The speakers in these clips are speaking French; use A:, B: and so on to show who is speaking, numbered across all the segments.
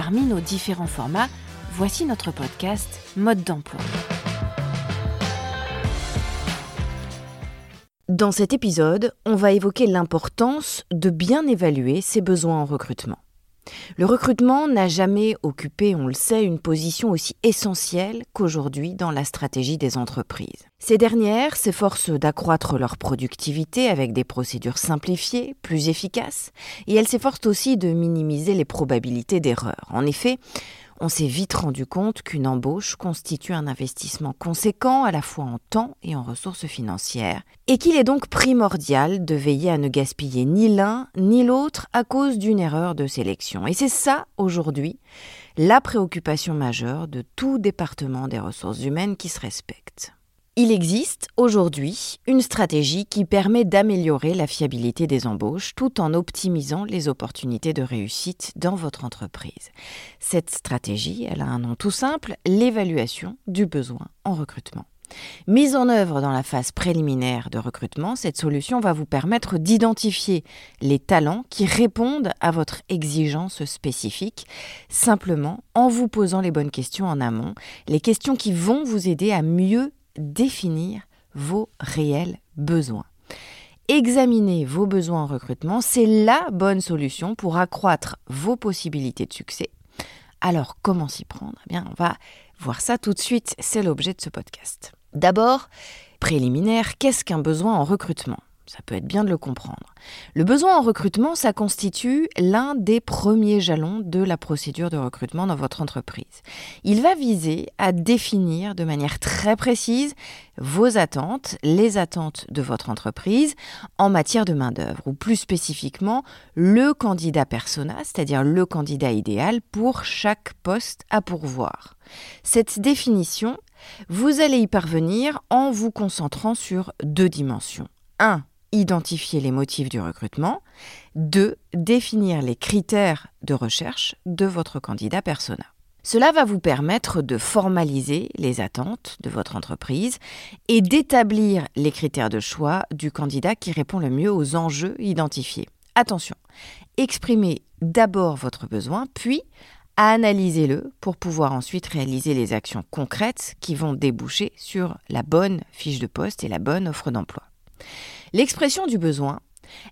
A: Parmi nos différents formats, voici notre podcast Mode d'emploi. Dans cet épisode, on va évoquer l'importance de bien évaluer ses besoins en recrutement. Le recrutement n'a jamais occupé, on le sait, une position aussi essentielle qu'aujourd'hui dans la stratégie des entreprises. Ces dernières s'efforcent d'accroître leur productivité avec des procédures simplifiées, plus efficaces, et elles s'efforcent aussi de minimiser les probabilités d'erreur. En effet, on s'est vite rendu compte qu'une embauche constitue un investissement conséquent à la fois en temps et en ressources financières, et qu'il est donc primordial de veiller à ne gaspiller ni l'un ni l'autre à cause d'une erreur de sélection. Et c'est ça, aujourd'hui, la préoccupation majeure de tout département des ressources humaines qui se respecte. Il existe aujourd'hui une stratégie qui permet d'améliorer la fiabilité des embauches tout en optimisant les opportunités de réussite dans votre entreprise. Cette stratégie, elle a un nom tout simple, l'évaluation du besoin en recrutement. Mise en œuvre dans la phase préliminaire de recrutement, cette solution va vous permettre d'identifier les talents qui répondent à votre exigence spécifique, simplement en vous posant les bonnes questions en amont, les questions qui vont vous aider à mieux définir vos réels besoins. Examiner vos besoins en recrutement, c'est la bonne solution pour accroître vos possibilités de succès. Alors, comment s'y prendre? Eh bien, on va voir ça tout de suite, c'est l'objet de ce podcast. D'abord, préliminaire, qu'est-ce qu'un besoin en recrutement? Ça peut être bien de le comprendre. Le besoin en recrutement, ça constitue l'un des premiers jalons de la procédure de recrutement dans votre entreprise. Il va viser à définir de manière très précise vos attentes, les attentes de votre entreprise en matière de main-d'œuvre, ou plus spécifiquement le candidat persona, c'est-à-dire le candidat idéal pour chaque poste à pourvoir. Cette définition, vous allez y parvenir en vous concentrant sur deux dimensions. 1 identifier les motifs du recrutement. 2. Définir les critères de recherche de votre candidat persona. Cela va vous permettre de formaliser les attentes de votre entreprise et d'établir les critères de choix du candidat qui répond le mieux aux enjeux identifiés. Attention, exprimez d'abord votre besoin, puis analysez-le pour pouvoir ensuite réaliser les actions concrètes qui vont déboucher sur la bonne fiche de poste et la bonne offre d'emploi. L'expression du besoin,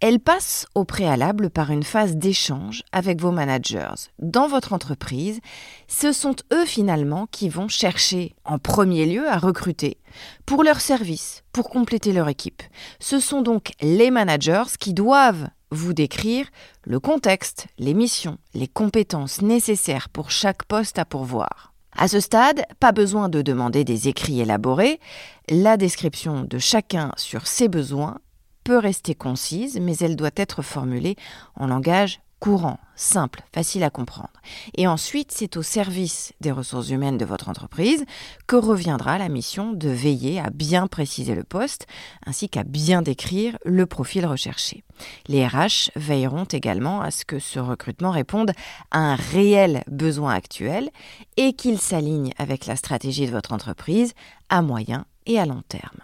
A: elle passe au préalable par une phase d'échange avec vos managers. Dans votre entreprise, ce sont eux finalement qui vont chercher en premier lieu à recruter pour leur service, pour compléter leur équipe. Ce sont donc les managers qui doivent vous décrire le contexte, les missions, les compétences nécessaires pour chaque poste à pourvoir. À ce stade, pas besoin de demander des écrits élaborés, la description de chacun sur ses besoins peut rester concise, mais elle doit être formulée en langage courant, simple, facile à comprendre. Et ensuite, c'est au service des ressources humaines de votre entreprise que reviendra la mission de veiller à bien préciser le poste ainsi qu'à bien décrire le profil recherché. Les RH veilleront également à ce que ce recrutement réponde à un réel besoin actuel et qu'il s'aligne avec la stratégie de votre entreprise à moyen et à long terme.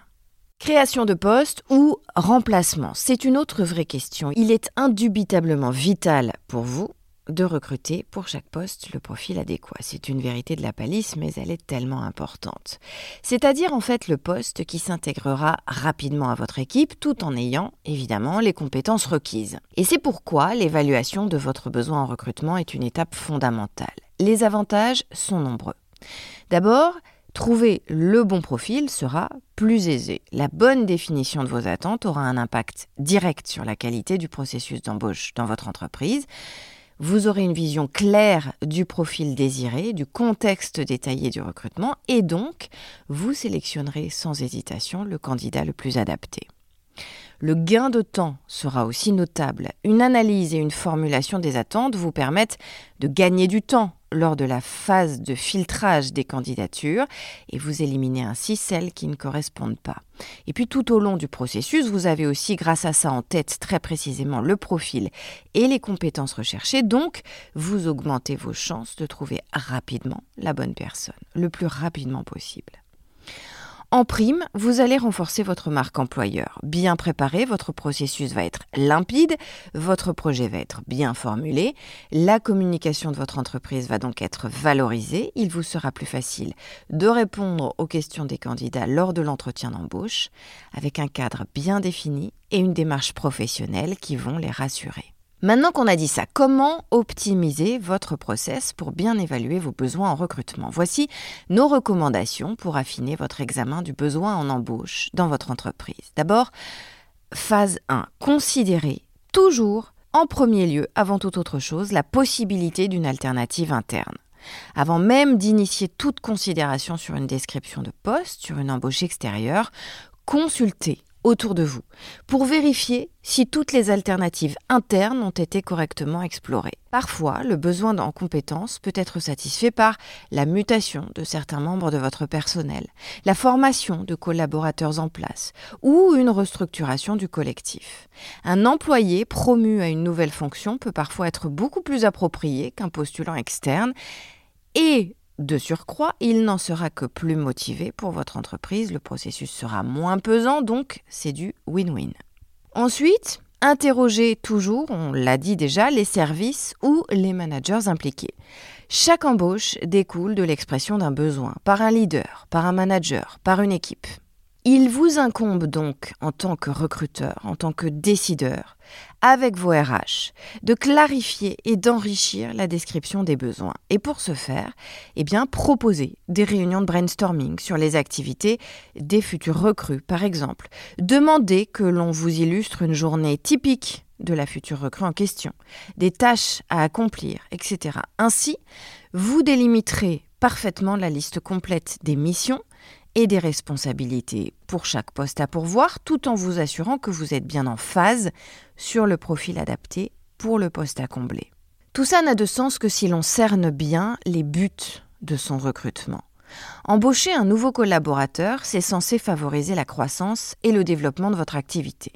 A: Création de poste ou remplacement, c'est une autre vraie question. Il est indubitablement vital pour vous de recruter pour chaque poste le profil adéquat. C'est une vérité de la palisse, mais elle est tellement importante. C'est-à-dire en fait le poste qui s'intégrera rapidement à votre équipe tout en ayant évidemment les compétences requises. Et c'est pourquoi l'évaluation de votre besoin en recrutement est une étape fondamentale. Les avantages sont nombreux. D'abord, Trouver le bon profil sera plus aisé. La bonne définition de vos attentes aura un impact direct sur la qualité du processus d'embauche dans votre entreprise. Vous aurez une vision claire du profil désiré, du contexte détaillé du recrutement et donc vous sélectionnerez sans hésitation le candidat le plus adapté. Le gain de temps sera aussi notable. Une analyse et une formulation des attentes vous permettent de gagner du temps lors de la phase de filtrage des candidatures et vous éliminez ainsi celles qui ne correspondent pas. Et puis tout au long du processus, vous avez aussi grâce à ça en tête très précisément le profil et les compétences recherchées, donc vous augmentez vos chances de trouver rapidement la bonne personne, le plus rapidement possible. En prime, vous allez renforcer votre marque employeur. Bien préparé, votre processus va être limpide, votre projet va être bien formulé, la communication de votre entreprise va donc être valorisée, il vous sera plus facile de répondre aux questions des candidats lors de l'entretien d'embauche, avec un cadre bien défini et une démarche professionnelle qui vont les rassurer. Maintenant qu'on a dit ça, comment optimiser votre process pour bien évaluer vos besoins en recrutement? Voici nos recommandations pour affiner votre examen du besoin en embauche dans votre entreprise. D'abord, phase 1, considérez toujours en premier lieu, avant toute autre chose, la possibilité d'une alternative interne. Avant même d'initier toute considération sur une description de poste, sur une embauche extérieure, consultez autour de vous pour vérifier si toutes les alternatives internes ont été correctement explorées. Parfois, le besoin en compétences peut être satisfait par la mutation de certains membres de votre personnel, la formation de collaborateurs en place ou une restructuration du collectif. Un employé promu à une nouvelle fonction peut parfois être beaucoup plus approprié qu'un postulant externe et de surcroît, il n'en sera que plus motivé pour votre entreprise, le processus sera moins pesant, donc c'est du win-win. Ensuite, interrogez toujours, on l'a dit déjà, les services ou les managers impliqués. Chaque embauche découle de l'expression d'un besoin, par un leader, par un manager, par une équipe. Il vous incombe donc, en tant que recruteur, en tant que décideur, avec vos RH, de clarifier et d'enrichir la description des besoins. Et pour ce faire, eh proposer des réunions de brainstorming sur les activités des futurs recrues, par exemple. Demandez que l'on vous illustre une journée typique de la future recrue en question, des tâches à accomplir, etc. Ainsi, vous délimiterez parfaitement la liste complète des missions et des responsabilités pour chaque poste à pourvoir, tout en vous assurant que vous êtes bien en phase sur le profil adapté pour le poste à combler. Tout ça n'a de sens que si l'on cerne bien les buts de son recrutement. Embaucher un nouveau collaborateur, c'est censé favoriser la croissance et le développement de votre activité.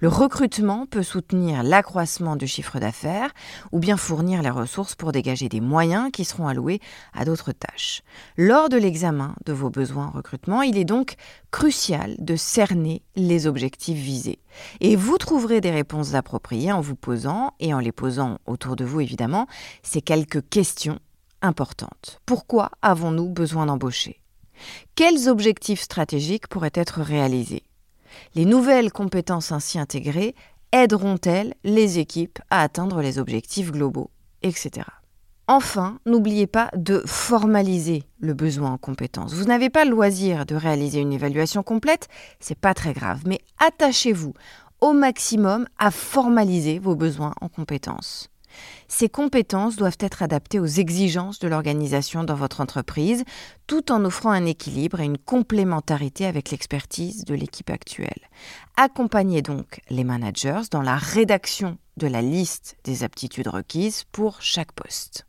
A: Le recrutement peut soutenir l'accroissement du chiffre d'affaires ou bien fournir les ressources pour dégager des moyens qui seront alloués à d'autres tâches. Lors de l'examen de vos besoins en recrutement, il est donc crucial de cerner les objectifs visés. Et vous trouverez des réponses appropriées en vous posant, et en les posant autour de vous évidemment, ces quelques questions importante. Pourquoi avons-nous besoin d'embaucher? Quels objectifs stratégiques pourraient être réalisés? Les nouvelles compétences ainsi intégrées aideront-elles les équipes à atteindre les objectifs globaux, etc. Enfin, n'oubliez pas de formaliser le besoin en compétences. Vous n'avez pas le loisir de réaliser une évaluation complète, c'est pas très grave, mais attachez-vous au maximum à formaliser vos besoins en compétences. Ces compétences doivent être adaptées aux exigences de l'organisation dans votre entreprise, tout en offrant un équilibre et une complémentarité avec l'expertise de l'équipe actuelle. Accompagnez donc les managers dans la rédaction de la liste des aptitudes requises pour chaque poste.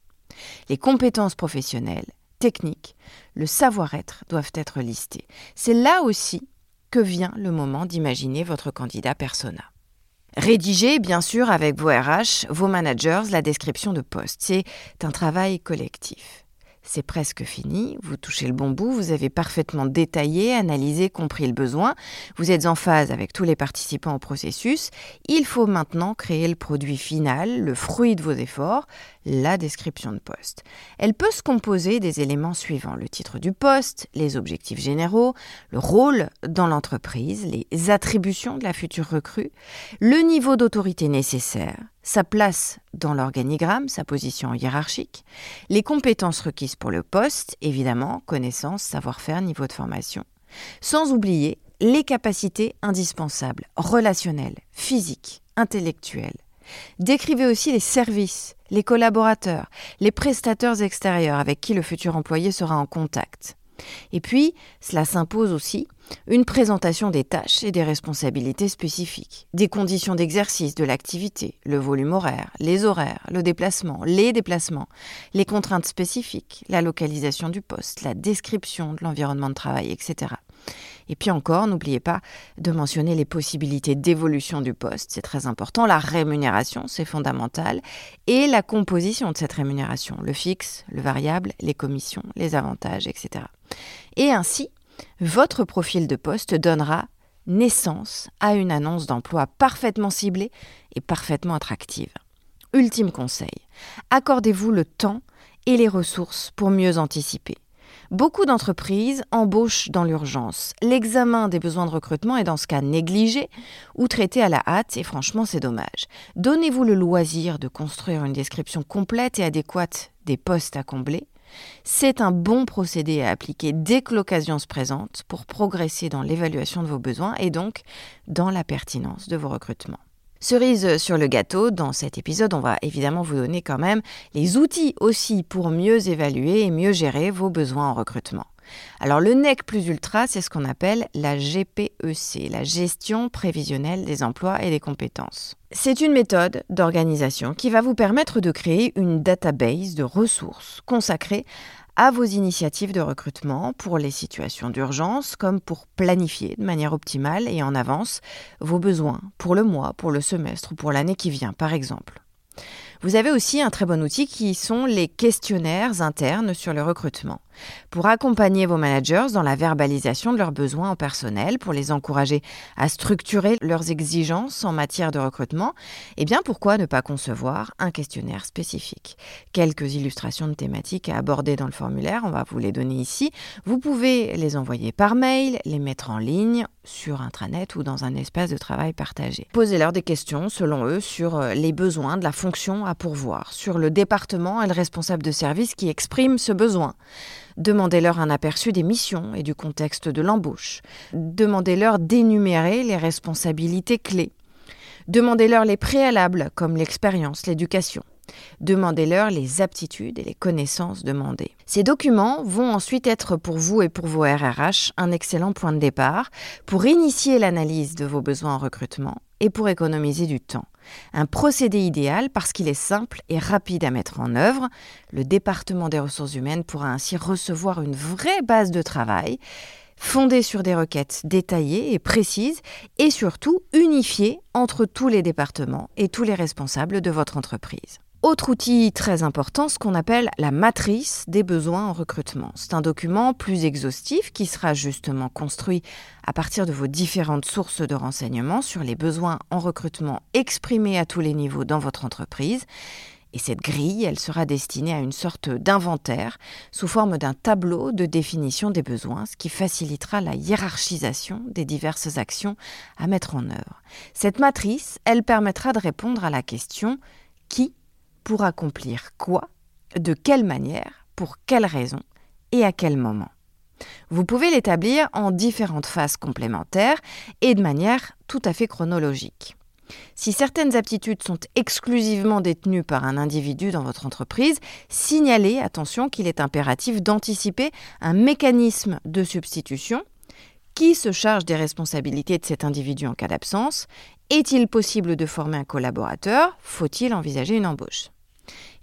A: Les compétences professionnelles, techniques, le savoir-être doivent être listés. C'est là aussi que vient le moment d'imaginer votre candidat persona. Rédigez, bien sûr, avec vos RH, vos managers, la description de poste. C'est un travail collectif. C'est presque fini, vous touchez le bon bout, vous avez parfaitement détaillé, analysé, compris le besoin, vous êtes en phase avec tous les participants au processus, il faut maintenant créer le produit final, le fruit de vos efforts, la description de poste. Elle peut se composer des éléments suivants. Le titre du poste, les objectifs généraux, le rôle dans l'entreprise, les attributions de la future recrue, le niveau d'autorité nécessaire, sa place dans l'organigramme, sa position hiérarchique, les compétences requises pour le poste, évidemment, connaissances, savoir-faire, niveau de formation, sans oublier les capacités indispensables, relationnelles, physiques, intellectuelles. Décrivez aussi les services, les collaborateurs, les prestataires extérieurs avec qui le futur employé sera en contact. Et puis, cela s'impose aussi une présentation des tâches et des responsabilités spécifiques, des conditions d'exercice de l'activité, le volume horaire, les horaires, le déplacement, les déplacements, les contraintes spécifiques, la localisation du poste, la description de l'environnement de travail, etc. Et puis encore, n'oubliez pas de mentionner les possibilités d'évolution du poste, c'est très important, la rémunération, c'est fondamental, et la composition de cette rémunération, le fixe, le variable, les commissions, les avantages, etc. Et ainsi, votre profil de poste donnera naissance à une annonce d'emploi parfaitement ciblée et parfaitement attractive. Ultime conseil, accordez-vous le temps et les ressources pour mieux anticiper. Beaucoup d'entreprises embauchent dans l'urgence. L'examen des besoins de recrutement est dans ce cas négligé ou traité à la hâte et franchement c'est dommage. Donnez-vous le loisir de construire une description complète et adéquate des postes à combler. C'est un bon procédé à appliquer dès que l'occasion se présente pour progresser dans l'évaluation de vos besoins et donc dans la pertinence de vos recrutements. Cerise sur le gâteau, dans cet épisode, on va évidemment vous donner quand même les outils aussi pour mieux évaluer et mieux gérer vos besoins en recrutement. Alors le NEC plus ultra, c'est ce qu'on appelle la GPEC, la gestion prévisionnelle des emplois et des compétences. C'est une méthode d'organisation qui va vous permettre de créer une database de ressources consacrée à vos initiatives de recrutement pour les situations d'urgence comme pour planifier de manière optimale et en avance vos besoins pour le mois, pour le semestre ou pour l'année qui vient par exemple. Vous avez aussi un très bon outil qui sont les questionnaires internes sur le recrutement pour accompagner vos managers dans la verbalisation de leurs besoins en personnel, pour les encourager à structurer leurs exigences en matière de recrutement, eh bien pourquoi ne pas concevoir un questionnaire spécifique? Quelques illustrations de thématiques à aborder dans le formulaire, on va vous les donner ici. Vous pouvez les envoyer par mail, les mettre en ligne sur intranet ou dans un espace de travail partagé. Posez-leur des questions selon eux sur euh, les besoins de la fonction à pourvoir, sur le département et le responsable de service qui exprime ce besoin. Demandez-leur un aperçu des missions et du contexte de l'embauche. Demandez-leur d'énumérer les responsabilités clés. Demandez-leur les préalables comme l'expérience, l'éducation. Demandez-leur les aptitudes et les connaissances demandées. Ces documents vont ensuite être pour vous et pour vos RRH un excellent point de départ pour initier l'analyse de vos besoins en recrutement et pour économiser du temps. Un procédé idéal parce qu'il est simple et rapide à mettre en œuvre. Le département des ressources humaines pourra ainsi recevoir une vraie base de travail fondée sur des requêtes détaillées et précises et surtout unifiée entre tous les départements et tous les responsables de votre entreprise. Autre outil très important, ce qu'on appelle la matrice des besoins en recrutement. C'est un document plus exhaustif qui sera justement construit à partir de vos différentes sources de renseignements sur les besoins en recrutement exprimés à tous les niveaux dans votre entreprise. Et cette grille, elle sera destinée à une sorte d'inventaire sous forme d'un tableau de définition des besoins, ce qui facilitera la hiérarchisation des diverses actions à mettre en œuvre. Cette matrice, elle permettra de répondre à la question qui pour accomplir quoi, de quelle manière, pour quelle raison et à quel moment. Vous pouvez l'établir en différentes phases complémentaires et de manière tout à fait chronologique. Si certaines aptitudes sont exclusivement détenues par un individu dans votre entreprise, signalez, attention, qu'il est impératif d'anticiper un mécanisme de substitution qui se charge des responsabilités de cet individu en cas d'absence? Est-il possible de former un collaborateur? Faut-il envisager une embauche?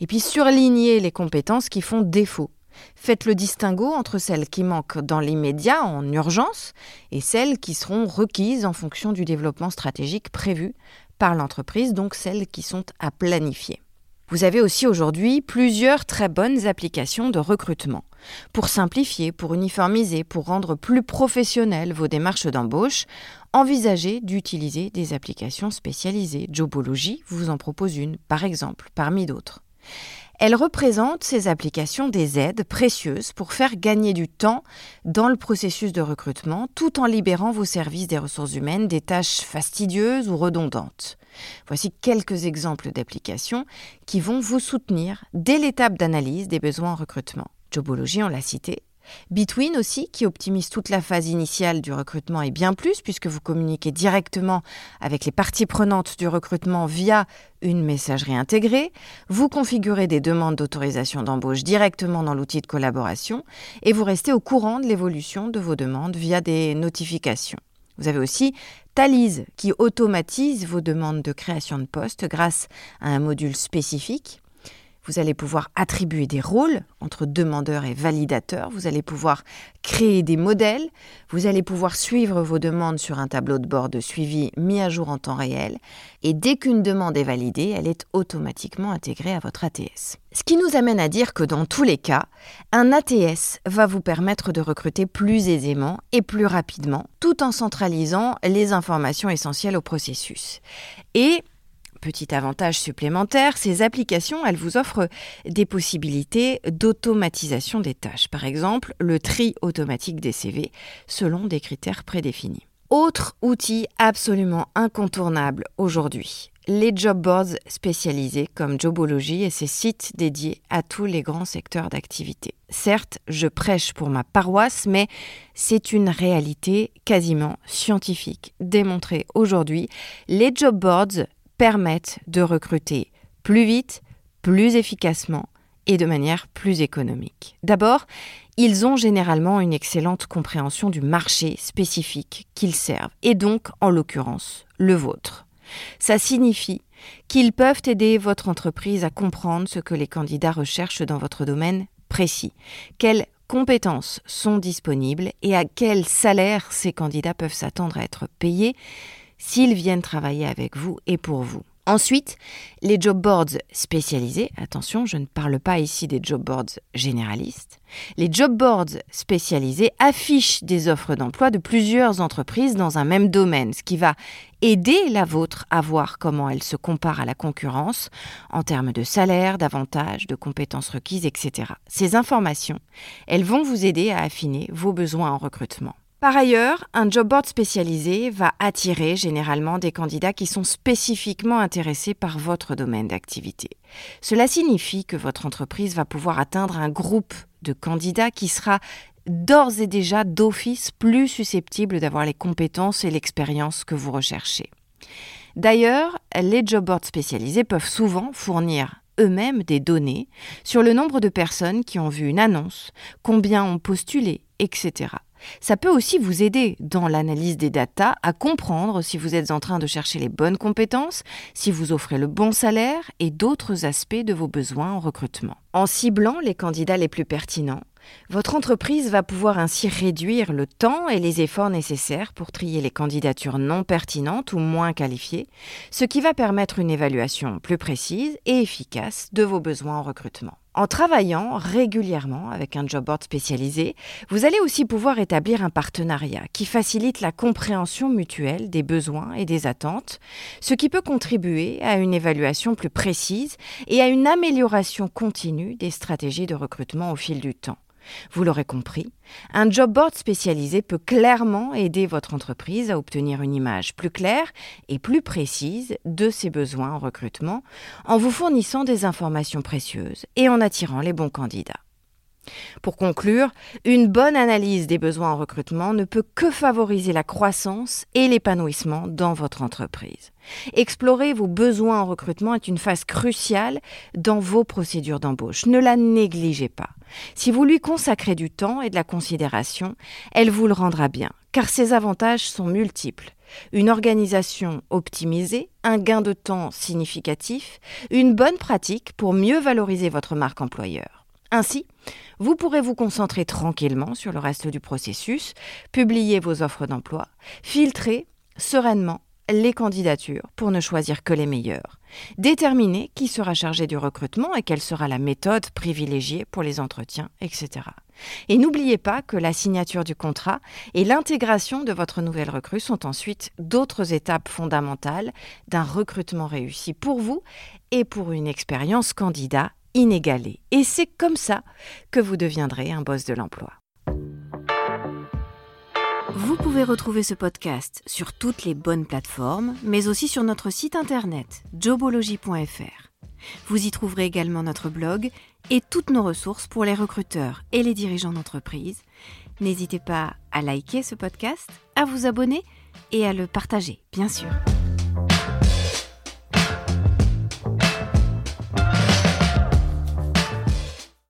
A: Et puis surlignez les compétences qui font défaut. Faites le distinguo entre celles qui manquent dans l'immédiat, en urgence, et celles qui seront requises en fonction du développement stratégique prévu par l'entreprise, donc celles qui sont à planifier. Vous avez aussi aujourd'hui plusieurs très bonnes applications de recrutement. Pour simplifier, pour uniformiser, pour rendre plus professionnelles vos démarches d'embauche, envisagez d'utiliser des applications spécialisées. Jobology vous en propose une, par exemple, parmi d'autres. Elles représentent ces applications des aides précieuses pour faire gagner du temps dans le processus de recrutement tout en libérant vos services des ressources humaines des tâches fastidieuses ou redondantes. Voici quelques exemples d'applications qui vont vous soutenir dès l'étape d'analyse des besoins en recrutement. Jobology, on l'a cité, Between aussi, qui optimise toute la phase initiale du recrutement et bien plus, puisque vous communiquez directement avec les parties prenantes du recrutement via une messagerie intégrée, vous configurez des demandes d'autorisation d'embauche directement dans l'outil de collaboration et vous restez au courant de l'évolution de vos demandes via des notifications. Vous avez aussi Talise qui automatise vos demandes de création de poste grâce à un module spécifique. Vous allez pouvoir attribuer des rôles entre demandeurs et validateurs. Vous allez pouvoir créer des modèles. Vous allez pouvoir suivre vos demandes sur un tableau de bord de suivi mis à jour en temps réel. Et dès qu'une demande est validée, elle est automatiquement intégrée à votre ATS. Ce qui nous amène à dire que dans tous les cas, un ATS va vous permettre de recruter plus aisément et plus rapidement, tout en centralisant les informations essentielles au processus. Et Petit avantage supplémentaire, ces applications, elles vous offrent des possibilités d'automatisation des tâches. Par exemple, le tri automatique des CV selon des critères prédéfinis. Autre outil absolument incontournable aujourd'hui, les job boards spécialisés comme Jobology et ses sites dédiés à tous les grands secteurs d'activité. Certes, je prêche pour ma paroisse, mais c'est une réalité quasiment scientifique démontrée aujourd'hui. Les job boards permettent de recruter plus vite, plus efficacement et de manière plus économique. D'abord, ils ont généralement une excellente compréhension du marché spécifique qu'ils servent, et donc, en l'occurrence, le vôtre. Ça signifie qu'ils peuvent aider votre entreprise à comprendre ce que les candidats recherchent dans votre domaine précis, quelles compétences sont disponibles et à quel salaire ces candidats peuvent s'attendre à être payés, s'ils viennent travailler avec vous et pour vous. Ensuite, les job boards spécialisés, attention, je ne parle pas ici des job boards généralistes, les job boards spécialisés affichent des offres d'emploi de plusieurs entreprises dans un même domaine, ce qui va aider la vôtre à voir comment elle se compare à la concurrence en termes de salaire, d'avantages, de compétences requises, etc. Ces informations, elles vont vous aider à affiner vos besoins en recrutement. Par ailleurs, un job board spécialisé va attirer généralement des candidats qui sont spécifiquement intéressés par votre domaine d'activité. Cela signifie que votre entreprise va pouvoir atteindre un groupe de candidats qui sera d'ores et déjà d'office plus susceptible d'avoir les compétences et l'expérience que vous recherchez. D'ailleurs, les job boards spécialisés peuvent souvent fournir eux-mêmes des données sur le nombre de personnes qui ont vu une annonce, combien ont postulé, etc. Ça peut aussi vous aider dans l'analyse des datas à comprendre si vous êtes en train de chercher les bonnes compétences, si vous offrez le bon salaire et d'autres aspects de vos besoins en recrutement. En ciblant les candidats les plus pertinents, votre entreprise va pouvoir ainsi réduire le temps et les efforts nécessaires pour trier les candidatures non pertinentes ou moins qualifiées, ce qui va permettre une évaluation plus précise et efficace de vos besoins en recrutement. En travaillant régulièrement avec un job board spécialisé, vous allez aussi pouvoir établir un partenariat qui facilite la compréhension mutuelle des besoins et des attentes, ce qui peut contribuer à une évaluation plus précise et à une amélioration continue des stratégies de recrutement au fil du temps. Vous l'aurez compris, un job board spécialisé peut clairement aider votre entreprise à obtenir une image plus claire et plus précise de ses besoins en recrutement en vous fournissant des informations précieuses et en attirant les bons candidats. Pour conclure, une bonne analyse des besoins en recrutement ne peut que favoriser la croissance et l'épanouissement dans votre entreprise. Explorer vos besoins en recrutement est une phase cruciale dans vos procédures d'embauche. Ne la négligez pas. Si vous lui consacrez du temps et de la considération, elle vous le rendra bien, car ses avantages sont multiples. Une organisation optimisée, un gain de temps significatif, une bonne pratique pour mieux valoriser votre marque employeur. Ainsi, vous pourrez vous concentrer tranquillement sur le reste du processus, publier vos offres d'emploi, filtrer sereinement les candidatures pour ne choisir que les meilleures, déterminer qui sera chargé du recrutement et quelle sera la méthode privilégiée pour les entretiens, etc. Et n'oubliez pas que la signature du contrat et l'intégration de votre nouvelle recrue sont ensuite d'autres étapes fondamentales d'un recrutement réussi pour vous et pour une expérience candidat inégalée. Et c'est comme ça que vous deviendrez un boss de l'emploi. Vous pouvez retrouver ce podcast sur toutes les bonnes plateformes, mais aussi sur notre site internet jobology.fr. Vous y trouverez également notre blog et toutes nos ressources pour les recruteurs et les dirigeants d'entreprise. N'hésitez pas à liker ce podcast, à vous abonner et à le partager, bien sûr.